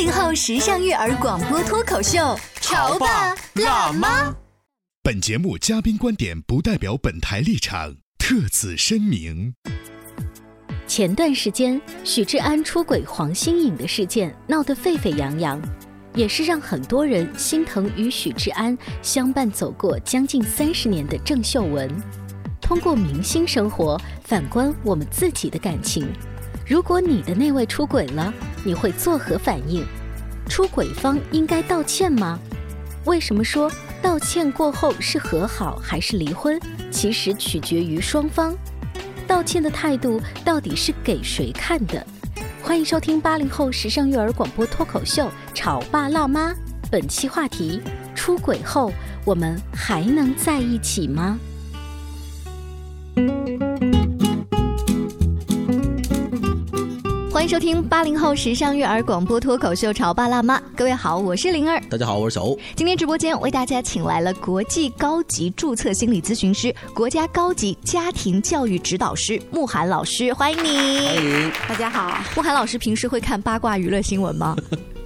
八零后时尚育儿广播脱口秀，潮爸辣妈。本节目嘉宾观点不代表本台立场，特此声明。前段时间，许志安出轨黄心颖的事件闹得沸沸扬扬，也是让很多人心疼与许志安相伴走过将近三十年的郑秀文。通过明星生活反观我们自己的感情，如果你的那位出轨了，你会作何反应？出轨方应该道歉吗？为什么说道歉过后是和好还是离婚，其实取决于双方。道歉的态度到底是给谁看的？欢迎收听八零后时尚育儿广播脱口秀《潮爸辣妈》，本期话题：出轨后我们还能在一起吗？欢迎收听八零后时尚育儿广播脱口秀《潮爸辣妈》，各位好，我是灵儿。大家好，我是小欧。今天直播间为大家请来了国际高级注册心理咨询师、国家高级家庭教育指导师慕寒老师，欢迎你。欢迎。大家好，慕寒老师平时会看八卦娱乐新闻吗？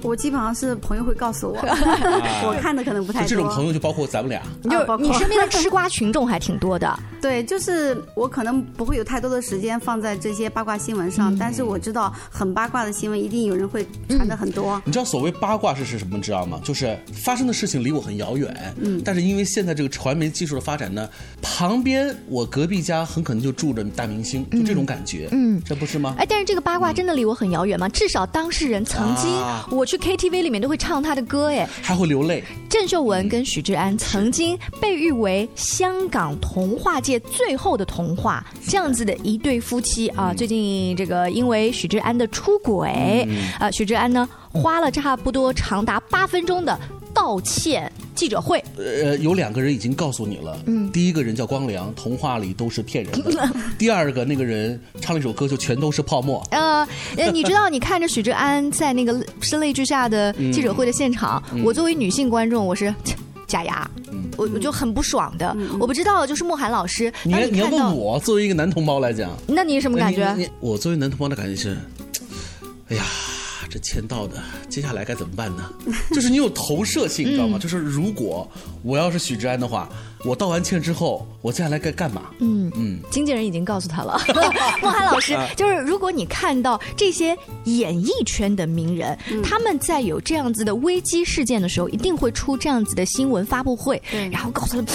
我基本上是朋友会告诉我，我看的可能不太多。这种朋友就包括咱们俩，就你身边的吃瓜群众还挺多的。对，就是我可能不会有太多的时间放在这些八卦新闻上，但是我知道很八卦的新闻一定有人会传的很多。你知道所谓八卦是是什么？知道吗？就是发生的事情离我很遥远，嗯，但是因为现在这个传媒技术的发展呢，旁边我隔壁家很可能就住着大明星，就这种感觉，嗯，这不是吗？哎，但是这个八卦真的离我很遥远吗？至少当事人曾经我去 KTV 里面都会唱他的歌，哎，还会流泪。郑秀文跟许志安曾经被誉为香港童话界最后的童话，这样子的一对夫妻啊，最近这个因为许志安的出轨，啊，许志安呢花了差不多长达八分钟的道歉记者会。呃，有两个人已经告诉你了，嗯，第一个人叫光良，童话里都是骗人的；第二个那个人唱了一首歌，就全都是泡沫。呃，你知道，你看着许志安在那个声泪俱下的记者会的现场，我作为女性观众，我是。假牙，我我就很不爽的。我不知道，就是慕寒老师，你你要问我作为一个男同胞来讲，那你什么感觉？我作为男同胞的感觉是，哎呀，这签到的，接下来该怎么办呢？就是你有投射性，你知道吗？就是如果我要是许志安的话。我道完歉之后，我接下来该干嘛？嗯嗯，经纪人已经告诉他了。莫涵老师，就是如果你看到这些演艺圈的名人，他们在有这样子的危机事件的时候，一定会出这样子的新闻发布会，然后告诉他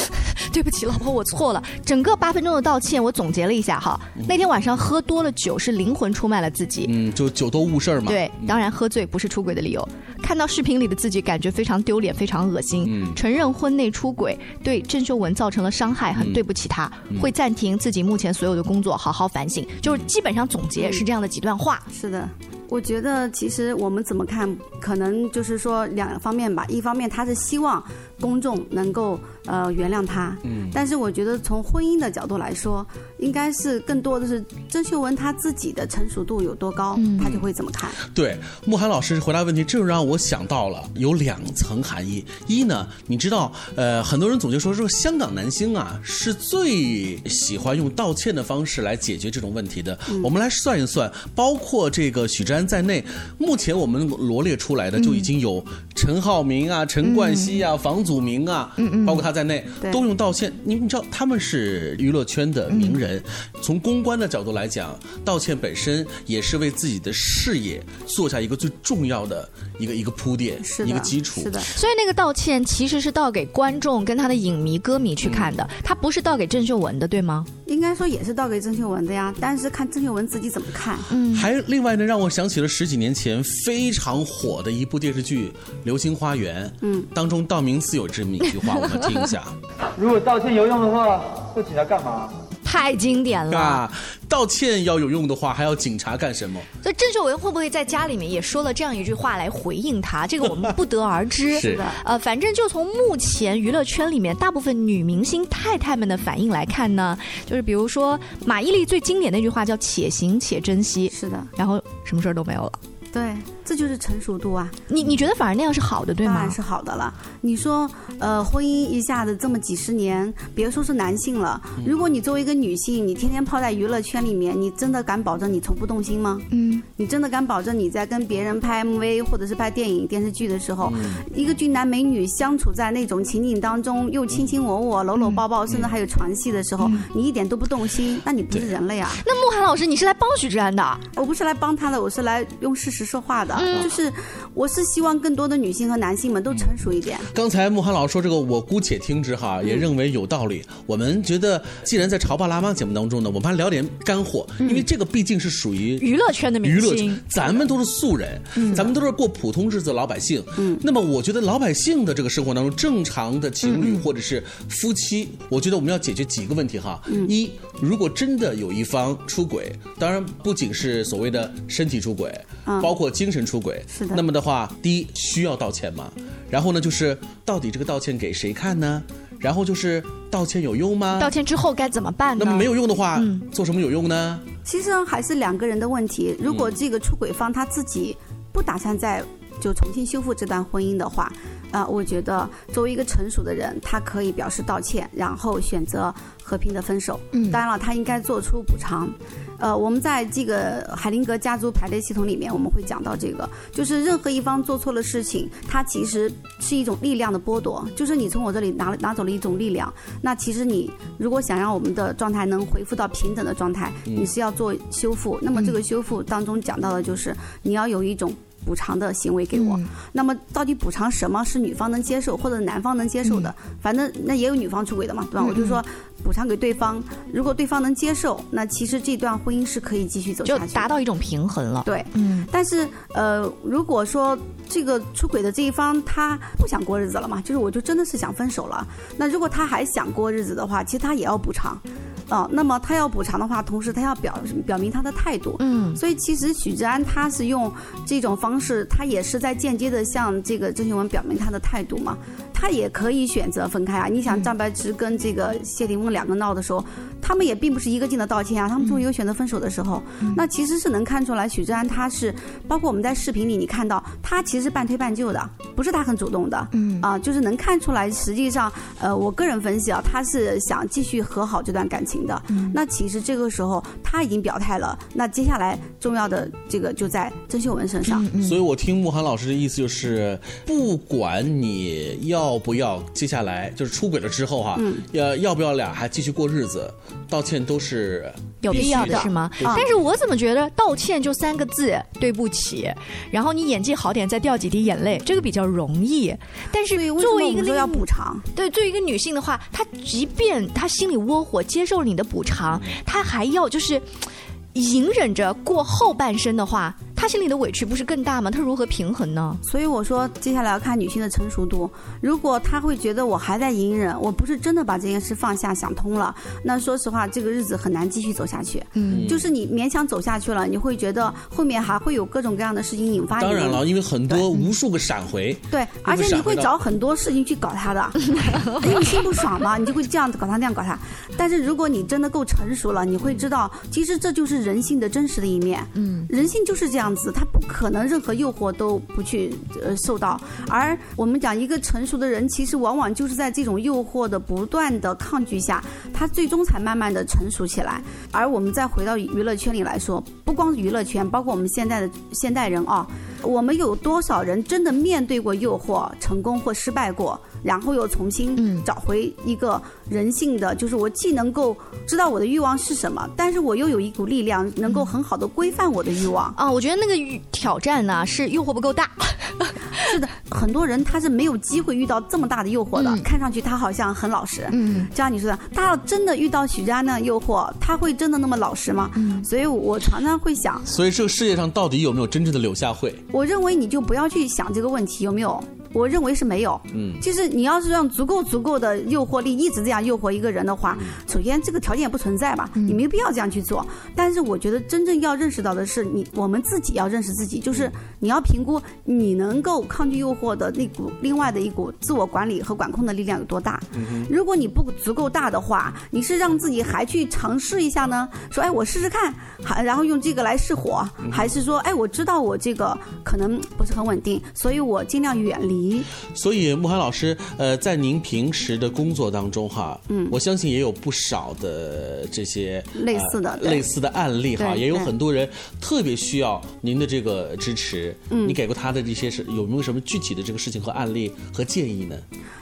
对不起，老婆，我错了。整个八分钟的道歉，我总结了一下哈。那天晚上喝多了酒，是灵魂出卖了自己。嗯，就酒多误事儿嘛。对，当然喝醉不是出轨的理由。看到视频里的自己，感觉非常丢脸，非常恶心。嗯，承认婚内出轨，对郑秀。文造成了伤害，很对不起他，会暂停自己目前所有的工作，好好反省。就是基本上总结是这样的几段话。是的。我觉得其实我们怎么看，可能就是说两方面吧。一方面他是希望公众能够呃原谅他，嗯。但是我觉得从婚姻的角度来说，应该是更多的是郑秀文她自己的成熟度有多高，她就会怎么看。对，慕寒老师回答问题，这就让我想到了有两层含义。一呢，你知道，呃，很多人总结说，说香港男星啊是最喜欢用道歉的方式来解决这种问题的。我们来算一算，包括这个许志安。在内，目前我们罗列出来的就已经有陈浩民啊、陈冠希啊、房祖名啊，包括他在内，都用道歉。你你知道他们是娱乐圈的名人，从公关的角度来讲，道歉本身也是为自己的事业做下一个最重要的一个一个铺垫，一个基础。是的，所以那个道歉其实是道给观众跟他的影迷、歌迷去看的，他不是道给郑秀文的，对吗？应该说也是道给郑秀文的呀，但是看郑秀文自己怎么看。嗯还另外呢，让我想起了十几年前非常火的一部电视剧《流星花园》，嗯，当中道明寺有这么一句话，我们听一下。如果道歉有用的话，会请他干嘛？太经典了。啊，道歉要有用的话，还要警察干什么？所以郑秀文会不会在家里面也说了这样一句话来回应他？这个我们不得而知。是的呃，反正就从目前娱乐圈里面大部分女明星太太们的反应来看呢，就是比如说马伊琍最经典的那句话叫“且行且珍惜是的，”，然后什么事儿都没有了。对，这就是成熟度啊，你你觉得反而那样是好的，对吗当然？是好的了。你说，呃，婚姻一下子这么几十年，别说是男性了，如果你作为一个女性，你天天泡在娱乐圈里面，你真的敢保证你从不动心吗？嗯，你真的敢保证你在跟别人拍 MV 或者是拍电影、电视剧的时候，嗯一个俊男美女相处在那种情景当中，又卿卿我我、搂搂抱抱，甚至还有床戏的时候，你一点都不动心，那你不是人类啊！那慕寒老师，你是来帮许志安的？我不是来帮他的，我是来用事实说话的。嗯。就是我是希望更多的女性和男性们都成熟一点。刚才慕寒老师说这个，我姑且听之哈，也认为有道理。我们觉得，既然在《潮爸辣妈》节目当中呢，我们还聊点干货，因为这个毕竟是属于娱乐圈的明娱乐星圈，咱们都是素人，咱们都是过普通日子的老百姓。嗯，那么我觉得老百姓的这个生活当中，正常的情侣或者是夫妻，我觉得我们要解决几个问题哈。一，如果真的有一方出轨，当然不仅是所谓的身体出轨，包括精神出轨。是的那么的话，第一需要道歉吗？然后呢，就是到底这个道歉给谁看呢？然后就是道歉有用吗？道歉之后该怎么办呢？那么没有用的话，做什么有用呢？其实还是两个人的问题。如果这个出轨方他自己不打算再就重新修复这段婚姻的话，啊、我觉得作为一个成熟的人，他可以表示道歉，然后选择和平的分手。嗯当然了，他应该做出补偿。呃，我们在这个海灵格家族排列系统里面，我们会讲到这个，就是任何一方做错了事情，它其实是一种力量的剥夺，就是你从我这里拿了拿走了一种力量。那其实你如果想让我们的状态能恢复到平等的状态，你是要做修复。那么这个修复当中讲到的就是你要有一种。补偿的行为给我，那么到底补偿什么是女方能接受或者男方能接受的？反正那也有女方出轨的嘛，对吧？我就说补偿给对方，如果对方能接受，那其实这段婚姻是可以继续走下去。达到一种平衡了。对，嗯，但是呃，如果说这个出轨的这一方他不想过日子了嘛，就是我就真的是想分手了。那如果他还想过日子的话，其实他也要补偿，啊、那么他要补偿的话，同时他要表表明他的态度。嗯，所以其实许志安他是用这种方式，他也是在间接的向这个郑秀文表明他的态度嘛。他也可以选择分开啊。你想张柏芝跟这个谢霆锋两个闹的时候，他们也并不是一个劲的道歉啊，他们终于有选择分手的时候，那其实是能看出来许志安他是，包括我们在视频里你看到他其实半推半就的，不是他很主动的，嗯。啊，就是能看出来，实际上，呃，我个人分析啊，他是想继续和好这段感情的。那其实这个时候他已经表态了，那接下来重要的这个就在郑秀文身上。所以我听慕寒老师的意思就是，不管你要不要，接下来就是出轨了之后哈，嗯要要不要俩还继续过日子，道歉都是有必要的是吗？啊但是我怎么觉得道歉就三个字，对不起，然后你演技好点，再掉几滴眼泪，这个比较容易。但是作为一个么我们说要补偿？对，作为一个女性的话，她即便她心里窝火，接受了你的补偿，她还要就是。隐忍着过后半生的话，她心里的委屈不是更大吗？他如何平衡呢？所以我说，接下来要看女性的成熟度。如果她会觉得我还在隐忍，我不是真的把这件事放下想通了，那说实话，这个日子很难继续走下去。嗯，就是你勉强走下去了，你会觉得后面还会有各种各样的事情引发你。当然了，因为很多无数个闪回，对，而且你会找很多事情去搞他的，因 为你心不爽嘛，你就会这样子搞他那样搞他。但是如果你真的够成熟了，你会知道，其实这就是人性的真实的一面。嗯，人性就是这样子，他不可能任何诱惑都不去呃受到。而我们讲一个成熟的人，其实往往就是在这种诱惑的不断的抗拒下，他最终才慢慢的成熟起来。而我们再回到娱乐圈里来说，不光是娱乐圈，包括我们现在的现代人啊，我们有多少人真的面对过诱惑，成功或失败过，然后又重新找回一个人性的，就是我既能够知道我的欲望是什么，但是我又有一股力量能够很好的规范我的欲望。啊，我觉得那个挑战呢是诱惑不够大。是的，很多人他是没有机会遇到这么大的诱惑的。嗯看上去他好像很老实，嗯就像你说的，他要真的遇到许家那样诱惑，他会真的那么老实吗？嗯所以我常常会想，所以这个世界上到底有没有真正的柳下惠？我认为你就不要去想这个问题有没有。我认为是没有，嗯，就是你要是让足够足够的诱惑力一直这样诱惑一个人的话，首先这个条件也不存在吧，你没必要这样去做。但是我觉得真正要认识到的是，你我们自己要认识自己，就是你要评估你能够抗拒诱惑的那股另外的一股自我管理和管控的力量有多大。如果你不足够大的话，你是让自己还去尝试一下呢？说哎，我试试看，还然后用这个来试火，还是说哎，我知道我这个可能不是很稳定，所以我尽量远离。所以慕寒老师，呃，在您平时的工作当中哈，嗯，我相信也有不少的这些类似的呃类似的案例哈，也有很多人特别需要您的这个支持。嗯，你给过他的这些是有没有什么具体的这个事情和案例和建议呢？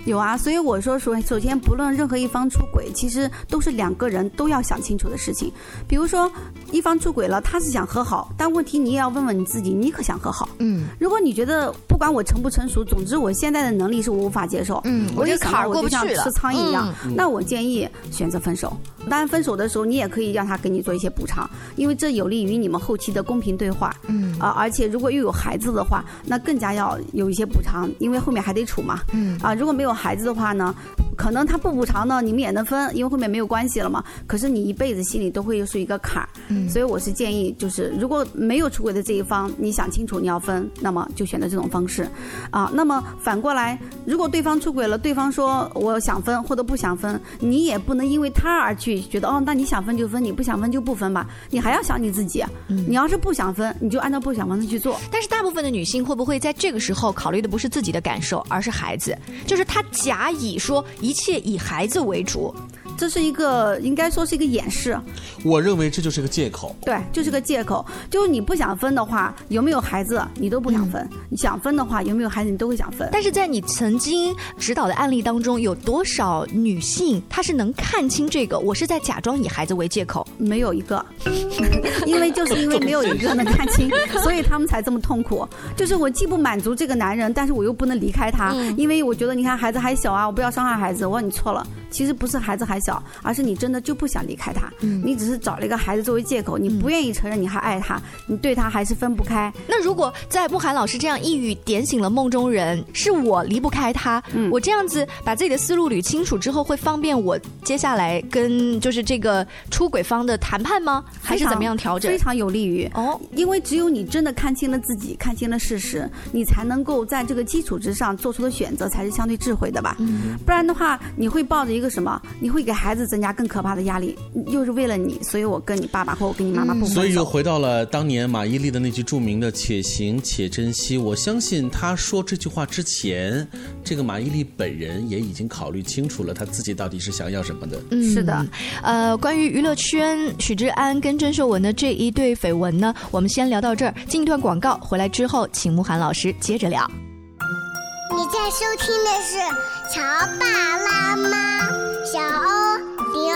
有啊，所以我说首首先，不论任何一方出轨，其实都是两个人都要想清楚的事情。比如说，一方出轨了，他是想和好，但问题你也要问问你自己，你可想和好？嗯如果你觉得不管我成不成熟，总之我现在的能力是我无法接受，嗯我这坎我就像过不去了吃苍蝇一样，嗯那我建议选择分手。当然，分手的时候你也可以让他给你做一些补偿，因为这有利于你们后期的公平对话。嗯啊，而且如果又有孩子的话，那更加要有一些补偿，因为后面还得处嘛。嗯啊，如果没有孩子的话呢，可能他不补偿呢，你们也能分，因为后面没有关系了嘛。可是你一辈子心里都会是一个坎儿。嗯所以我是建议，就是如果没有出轨的这一方，你想清楚你要分，那么就选择这种方式。啊，那么反过来，如果对方出轨了，对方说我想分或者不想分，你也不能因为他而去觉得哦，那你想分就分，你不想分就不分吧。你还要想你自己。你要是不想分，你就按照不想分的去做。但是大部分的女性会不会在这个时候考虑的不是自己的感受，而是孩子？就是她假以说一切以孩子为主。这是一个应该说是一个掩饰，我认为这就是个借口。对，就是个借口。就是你不想分的话，有没有孩子你都不想分；你想分的话，有没有孩子你都会想分。但是在你曾经指导的案例当中，有多少女性她是能看清这个？我是在假装以孩子为借口。没有一个，因为就是因为没有一个能看清，所以他们才这么痛苦。就是我既不满足这个男人，但是我又不能离开他，因为我觉得你看孩子还小啊，我不要伤害孩子。我说你错了，其实不是孩子还小，而是你真的就不想离开他，你只是找了一个孩子作为借口，你不愿意承认你还爱他，你对他还是分不开。那如果在慕寒老师这样一语点醒了梦中人，是我离不开他，嗯我这样子把自己的思路捋清楚之后，会方便我接下来跟就是这个出轨方的谈判吗？还是怎么样调整非？常有利于哦，因为只有你真的看清了自己，看清了事实，你才能够在这个基础之上做出的选择才是相对智慧的吧。嗯不然的话，你会抱着一个什么？你会给孩子增加更可怕的压力，又是为了你，所以我跟你爸爸或我跟你妈妈不。所以又回到了当年马伊琍的那句著名的“且行且珍惜”。我相信她说这句话之前，这个马伊琍本人也已经考虑清楚了，她自己到底是想要什么的。嗯是的，呃，关于娱乐圈许志安跟郑秀文的这一对绯闻呢，我们先聊到这儿，进一段广告，回来之后请慕寒老师接着聊。你在收听的是《乔爸拉妈》，小欧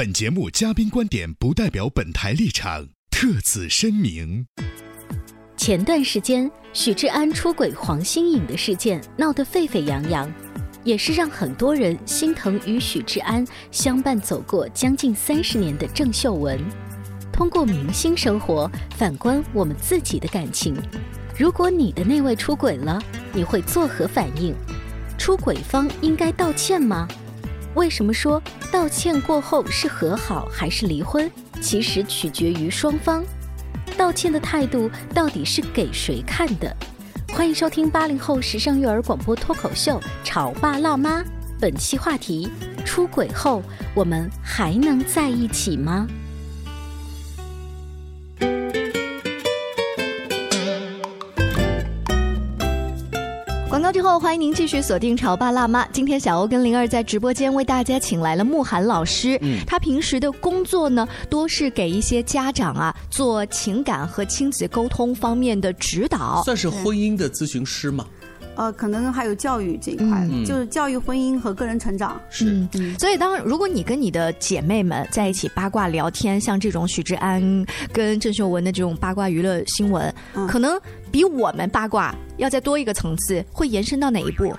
本节目嘉宾观点不代表本台立场，特此声明。前段时间，许志安出轨黄心颖的事件闹得沸沸扬扬，也是让很多人心疼与许志安相伴走过将近三十年的郑秀文。通过明星生活，反观我们自己的感情，如果你的那位出轨了，你会作何反应？出轨方应该道歉吗？为什么说道歉过后是和好还是离婚，其实取决于双方。道歉的态度到底是给谁看的？欢迎收听八零后时尚育儿广播脱口秀《潮爸辣妈》，本期话题：出轨后我们还能在一起吗？之后，欢迎您继续锁定《潮爸辣妈》。今天小欧跟灵儿在直播间为大家请来了慕寒老师。嗯，他平时的工作呢，多是给一些家长啊做情感和亲子沟通方面的指导，算是婚姻的咨询师吗？呃，可能还有教育这一块，就是教育婚姻和个人成长。是，所以当如果你跟你的姐妹们在一起八卦聊天，像这种许志安跟郑秀文的这种八卦娱乐新闻，可能比我们八卦要再多一个层次，会延伸到哪一步？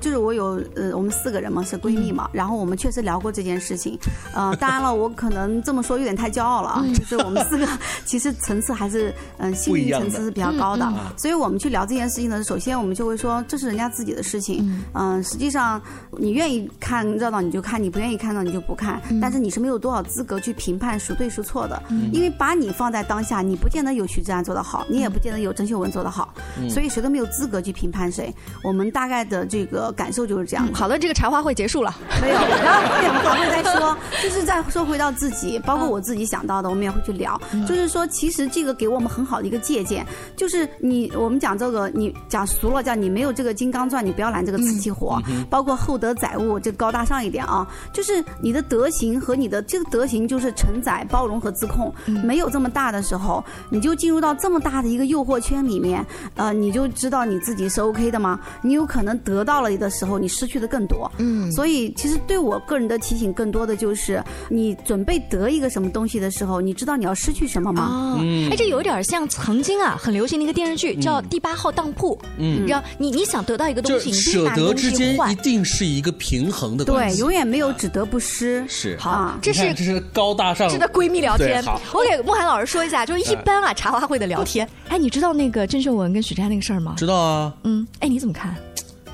就是我有呃，我们四个人嘛是闺蜜嘛，然后我们确实聊过这件事情，呃，当然了，我可能这么说有点太骄傲了啊，就是我们四个 其实层次还是嗯心理层次是比较高的，所以我们去聊这件事情呢，首先我们就会说这是人家自己的事情，嗯，实际上你愿意看热闹你就看，你不愿意看到你就不看，但是你是没有多少资格去评判孰对孰错的，因为把你放在当下，你不见得有徐志安做得好，你也不见得有郑秀文做得好，所以谁都没有资格去评判谁，我们大概的这个。感受就是这样。好的，这个茶话会结束了。没有，然后后面我们还会再说，就是再说回到自己，包括我自己想到的，我们也会去聊。就是说，其实这个给我们很好的一个借鉴，就是你我们讲这个，你讲俗了叫你没有这个金刚钻，你不要揽这个瓷器活。包括厚德载物，这高大上一点啊，就是你的德行和你的这个德行就是承载、包容和自控。没有这么大的时候，你就进入到这么大的一个诱惑圈里面，呃，你就知道你自己是 OK 的吗？你有可能得到了。的时候，你失去的更多。嗯，所以其实对我个人的提醒，更多的就是你准备得一个什么东西的时候，你知道你要失去什么吗？嗯，哎，这有点像曾经啊很流行的一个电视剧，叫《第八号当铺》。嗯，让你你想得到一个东西，你舍得之间一定是一个平衡的关系，对，永远没有只得不失。是好，这是这是高大上，值得闺蜜聊天。我给慕涵老师说一下，就是一般啊茶话会的聊天。哎，你知道那个郑秀文跟许志安那个事儿吗？知道啊。嗯，哎，你怎么看？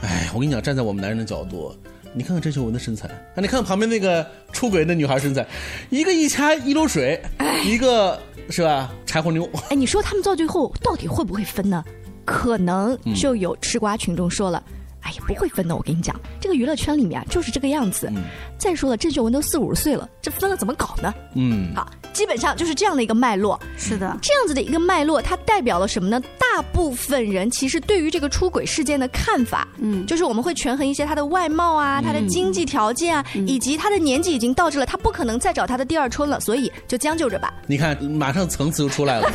哎，我跟你讲，站在我们男人的角度，你看看郑秀文的身材，啊，你看看旁边那个出轨的女孩身材，一个一掐一溜水，一个是吧？柴火妞。哎，你说他们到最后到底会不会分呢？可能就有吃瓜群众说了。哎呀，不会分的，我跟你讲，这个娱乐圈里面就是这个样子。再说了，郑秀文都四五十岁了，这分了怎么搞呢？嗯，好，基本上就是这样的一个脉络。是的，这样子的一个脉络，它代表了什么呢？大部分人其实对于这个出轨事件的看法，嗯，就是我们会权衡一些他的外貌啊，他的经济条件啊，以及他的年纪已经到这了，他不可能再找他的第二春了，所以就将就着吧。你看，马上层次就出来了。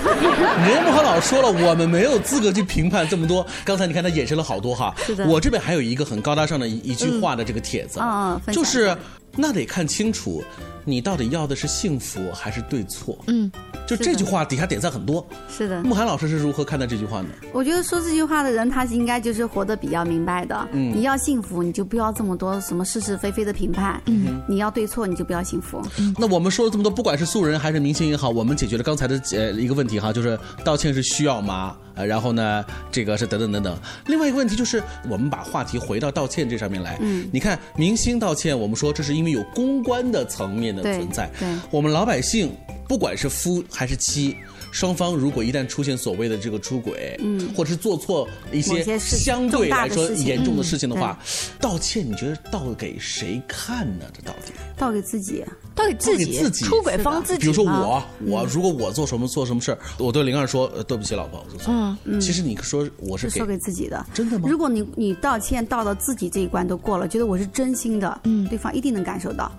任木和老师说了，我们没有资格去评判这么多。刚才你看他衍生了好多哈，是的，我这边。还有一个很高大上的一一句话的这个帖子，嗯就是那得看清楚。你到底要的是幸福还是对错？嗯，就这句话底下点赞很多。是的，慕寒老师是如何看待这句话呢？我觉得说这句话的人，他应该就是活得比较明白的。嗯，你要幸福，你就不要这么多什么是是非非的评判。嗯，你要对错，你就不要幸福。那我们说了这么多，不管是素人还是明星也好，我们解决了刚才的呃一个问题哈，就是道歉是需要吗？呃，然后呢，这个是等等等等。另外一个问题就是，我们把话题回到道歉这上面来。嗯，你看明星道歉，我们说这是因为有公关的层面。的存在，我们老百姓，不管是夫还是妻，双方如果一旦出现所谓的这个出轨，嗯，或者是做错一些相对来说严重的事情的话，道歉，你觉得道给谁看呢？这到底道给自己，道给自己，出轨方自己。比如说我，我如果我做什么做什么事儿，我对灵儿说对不起，老婆，我做错了。嗯，其实你说我是说给自己的，真的吗？如果你你道歉道到自己这一关都过了，觉得我是真心的，嗯，对方一定能感受到。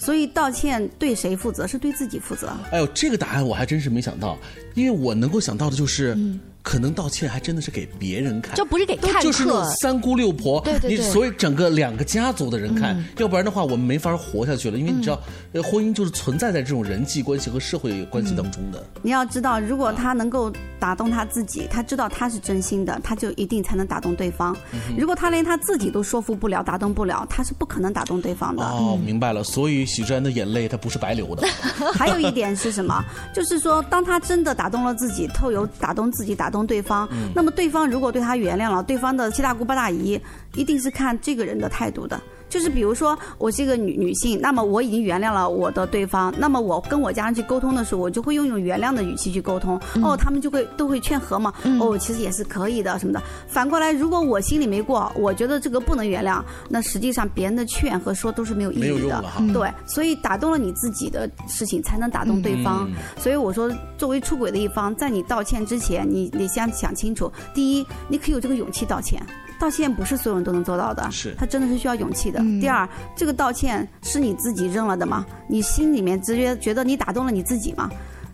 所以道歉对谁负责？是对自己负责。哎呦，这个答案我还真是没想到，因为我能够想到的就是。可能道歉还真的是给别人看，就不是给看客，就是那种三姑六婆，对对对，你所以整个两个家族的人看，要不然的话我们没法活下去了。因为你知道，婚姻就是存在在这种人际关系和社会关系当中的。你要知道，如果他能够打动他自己，他知道他是真心的，他就一定才能打动对方。如果他连他自己都说服不了、打动不了，他是不可能打动对方的。哦，明白了。所以许志安的眼泪他不是白流的。还有一点是什么？就是说，当他真的打动了自己，透由打动自己打。打动对方。嗯那么对方如果对他原谅了，对方的七大姑八大姨一定是看这个人的态度的。就是比如说，我是一个女女性，那么我已经原谅了我的对方，那么我跟我家人去沟通的时候，我就会用一种原谅的语气去沟通。哦，他们就会都会劝和嘛。哦，其实也是可以的什么的。反过来，如果我心里没过，我觉得这个不能原谅，那实际上别人的劝和说都是没有意义的。没有用了哈对，所以打动了你自己的事情，才能打动对方。嗯所以我说，作为出轨的一方，在你道歉之前，你你先想清楚。第一，你可以有这个勇气道歉。道歉不是所有人都能做到的，是他真的是需要勇气的。第二，这个道歉是你自己认了的吗？你心里面直接觉得你打动了你自己吗？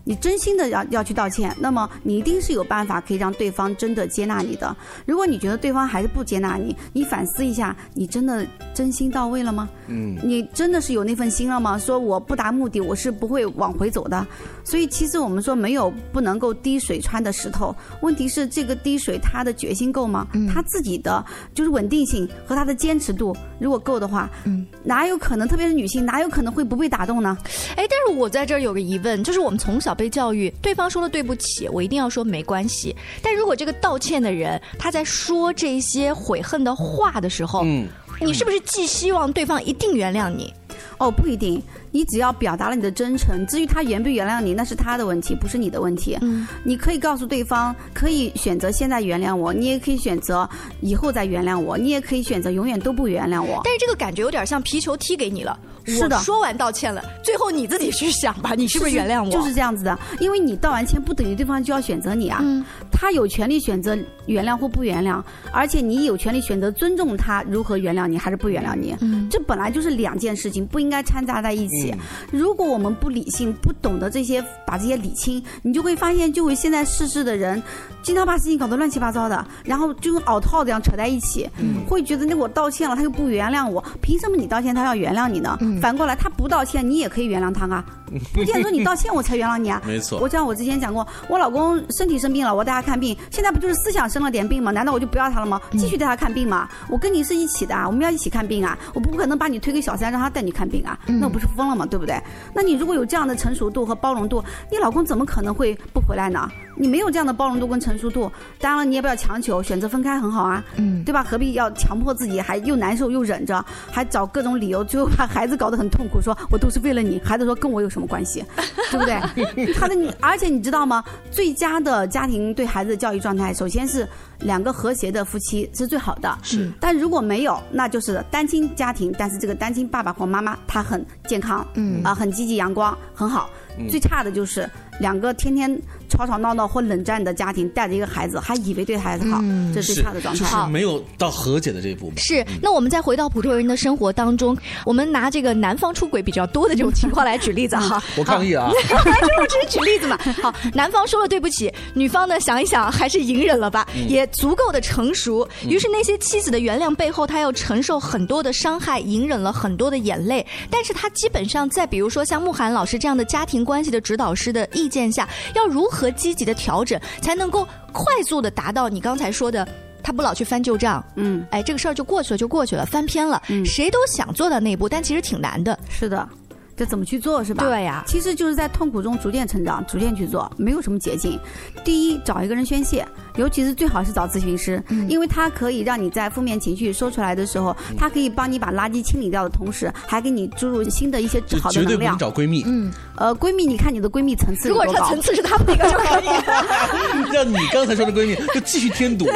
你真心的要要去道歉，那么你一定是有办法可以让对方真的接纳你的。如果你觉得对方还是不接纳你，你反思一下，你真的真心到位了吗？嗯你真的是有那份心了吗？说我不达目的，我是不会往回走的。所以其实我们说没有不能够滴水穿的石头，问题是这个滴水他的决心够吗？他自己的就是稳定性和他的坚持度如果够的话，哪有可能？特别是女性，哪有可能会不被打动呢？哎，但是我在这儿有个疑问，就是我们从小被教育，对方说了对不起，我一定要说没关系。但如果这个道歉的人他在说这些悔恨的话的时候，嗯，你是不是寄希望对方一定原谅你？哦，不一定，你只要表达了你的真诚，至于他原不原谅你，那是他的问题，不是你的问题。嗯，你可以告诉对方，可以选择现在原谅我，你也可以选择以后再原谅我，你也可以选择永远都不原谅我。但是这个感觉有点像皮球踢给你了。是的我说完道歉了，最后你自己去想吧，你是不是原谅我？就是这样子的，因为你道完歉不等于对方就要选择你啊，他有权利选择原谅或不原谅，而且你有权利选择尊重他如何原谅你还是不原谅你，这本来就是两件事情，不应该掺杂在一起。如果我们不理性，不懂得这些，把这些理清，你就会发现，就会现在世事的人，经常把事情搞得乱七八糟的，然后就跟熬套这样扯在一起，会觉得那我道歉了，他又不原谅我，凭什么你道歉他要原谅你呢？反过来，他不道歉，你也可以原谅他啊，不见得说你道歉我才原谅你啊。没错我像我之前讲过，我老公身体生病了，我带他看病，现在不就是思想生了点病吗？难道我就不要他了吗？继续带他看病吗？我跟你是一起的啊，我们要一起看病啊，我不可能把你推给小三让他带你看病啊，那我不是疯了吗？对不对？那你如果有这样的成熟度和包容度，你老公怎么可能会不回来呢？你没有这样的包容度跟成熟度，当然了，你也不要强求，选择分开很好啊，嗯，对吧？何必要强迫自己，还又难受又忍着，还找各种理由，最后把孩子搞得很痛苦，说我都是为了你，孩子说跟我有什么关系，对不对？他的你，而且你知道吗？最佳的家庭对孩子的教育状态，首先是两个和谐的夫妻是最好的，是。但如果没有，那就是单亲家庭，但是这个单亲爸爸或妈妈他很健康，嗯啊、很积极阳光，很好。嗯最差的就是两个天天吵吵闹闹或冷战的家庭，带着一个孩子，还以为对孩子好，嗯这是最差的状态。就是没有到和解的这一步嘛。是，那我们再回到普通人的生活当中，我们拿这个男方出轨比较多的这种情况来举例子哈。我抗议啊！就我只是举例子嘛。好，男方说了对不起，女方呢想一想还是隐忍了吧，嗯也足够的成熟。于是那些妻子的原谅背后，她要承受很多的伤害，隐忍了很多的眼泪。但是她基本上在比如说像慕寒老师这样的家庭关系的指导师的意见下，要如何积极的调整，才能够快速的达到你刚才说的。他不老去翻旧账，嗯，哎，这个事儿就过去了，就过去了，翻篇了。谁都想做到那一步，但其实挺难的。是的，这怎么去做是吧？对呀其实就是在痛苦中逐渐成长，逐渐去做，没有什么捷径。第一，找一个人宣泄，尤其是最好是找咨询师，嗯因为他可以让你在负面情绪说出来的时候，他可以帮你把垃圾清理掉的同时，还给你注入新的一些就绝对不能好的能量。找闺蜜。嗯，呃，闺蜜，你看你的闺蜜层次如果有多高这层次是他们那个就可以。让你刚才说的闺蜜就继续添堵。啊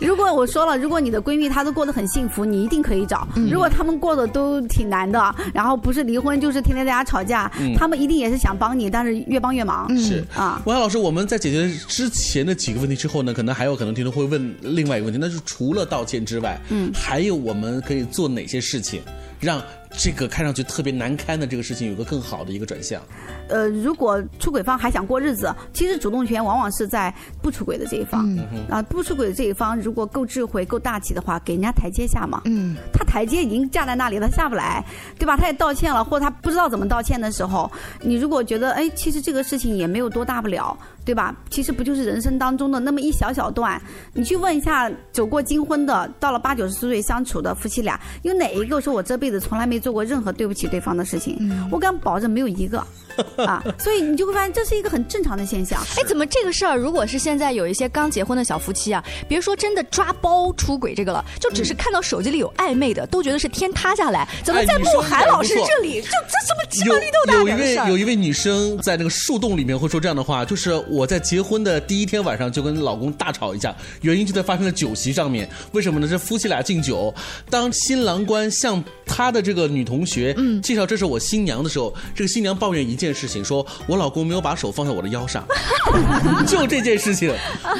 如果我说了，如果你的闺蜜她都过得很幸福，你一定可以找。嗯如果她们过得都挺难的，然后不是离婚就是天天在家吵架，嗯。她们一定也是想帮你，但是越帮越忙。是。啊，王老师，我们在解决之前的几个问题之后呢，可能还有可能听众会问另外一个问题，那就是除了道歉之外，嗯。还有我们可以做哪些事情，让这个看上去特别难堪的这个事情有个更好的一个转向？呃，如果出轨方还想过日子，其实主动权往往是在不出轨的这一方。嗯哼啊，不出轨的这一方如果够智慧、够大气的话，给人家台阶下嘛。嗯，他台阶已经架在那里了，他下不来，对吧？他也道歉了，或者他不知道怎么道歉的时候，你如果觉得哎，其实这个事情也没有多大不了，对吧？其实不就是人生当中的那么一小小段？你去问一下走过金婚的，到了八九十岁相处的夫妻俩，有哪一个说我这辈子从来没做过任何对不起对方的事情？我敢保证没有一个 啊！所以你就会发现这是一个很正常的现象。哎，怎么这个事儿，如果是现在有一些刚结婚的小夫妻啊，别说真的抓包出轨这个了，就只是看到手机里有暧昧的，都觉得是天塌下来。怎么在慕寒老师这里，就这什么鸡毛绿豆大有一位点的事儿？有一位女生在那个树洞里面会说这样的话，就是我在结婚的第一天晚上就跟老公大吵一架，原因就在发生在酒席上面。为什么呢？这夫妻俩敬酒，当新郎官向他的这个女同学介绍这是我新娘的时候，这个新娘抱怨一件事情，说我老公没有把手放在我的腰上，就这件事情，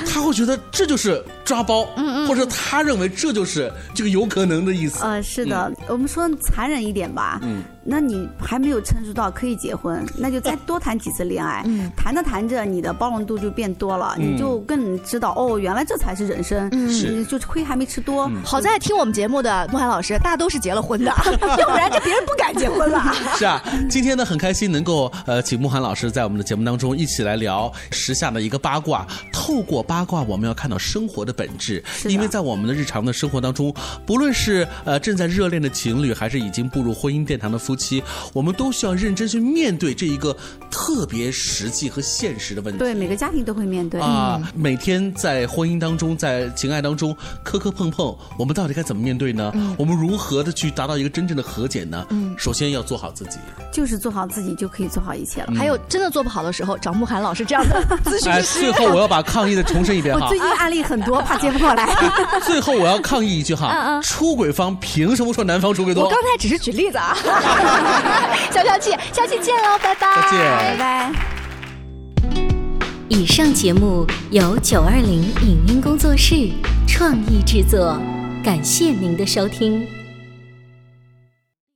他会觉得这就是抓包，或者他认为这就是这个有可能的意思。呃，是的，我们说残忍一点吧，嗯，那你还没有成熟到可以结婚，那就再多谈几次恋爱，谈着谈着，你的包容度就变多了，嗯。你就更知道哦，原来这才是人生，是你就亏还没吃多。好在听我们节目的慕寒老师，大家都是结了婚的，要不然这别人不敢结婚了。是啊，今天呢很开心能够呃请慕寒老师在我们的节目当中一起来聊时下的一个八卦。透过八卦，我们要看到生活的本质，因为在我们的日常的生活当中，不论是呃正在热恋的情侣，还是已经步入婚姻殿堂的夫妻，我们都需要认真去面对这一个特别实际和现实的问题。对，每个家庭都会面对啊，每天在婚姻当中，在情爱当中磕磕碰碰，我们到底该怎么面对呢？嗯我们如何的去达到一个真正的和解呢？嗯首先要做好自己。就是做好自己就可以做好一切了。嗯还有真的做不好的时候，找慕寒老师这样的咨询哎，师。最后我要把抗议的重申一遍哈 我最。近案例很多，怕接不过来。最后我要抗议一句嗯哈，嗯出轨方凭什么说男方出轨多？我刚才只是举例子啊，消消气，下期见喽，拜拜，再见拜拜。以上节目由九二零影音工作室创意制作，感谢您的收听。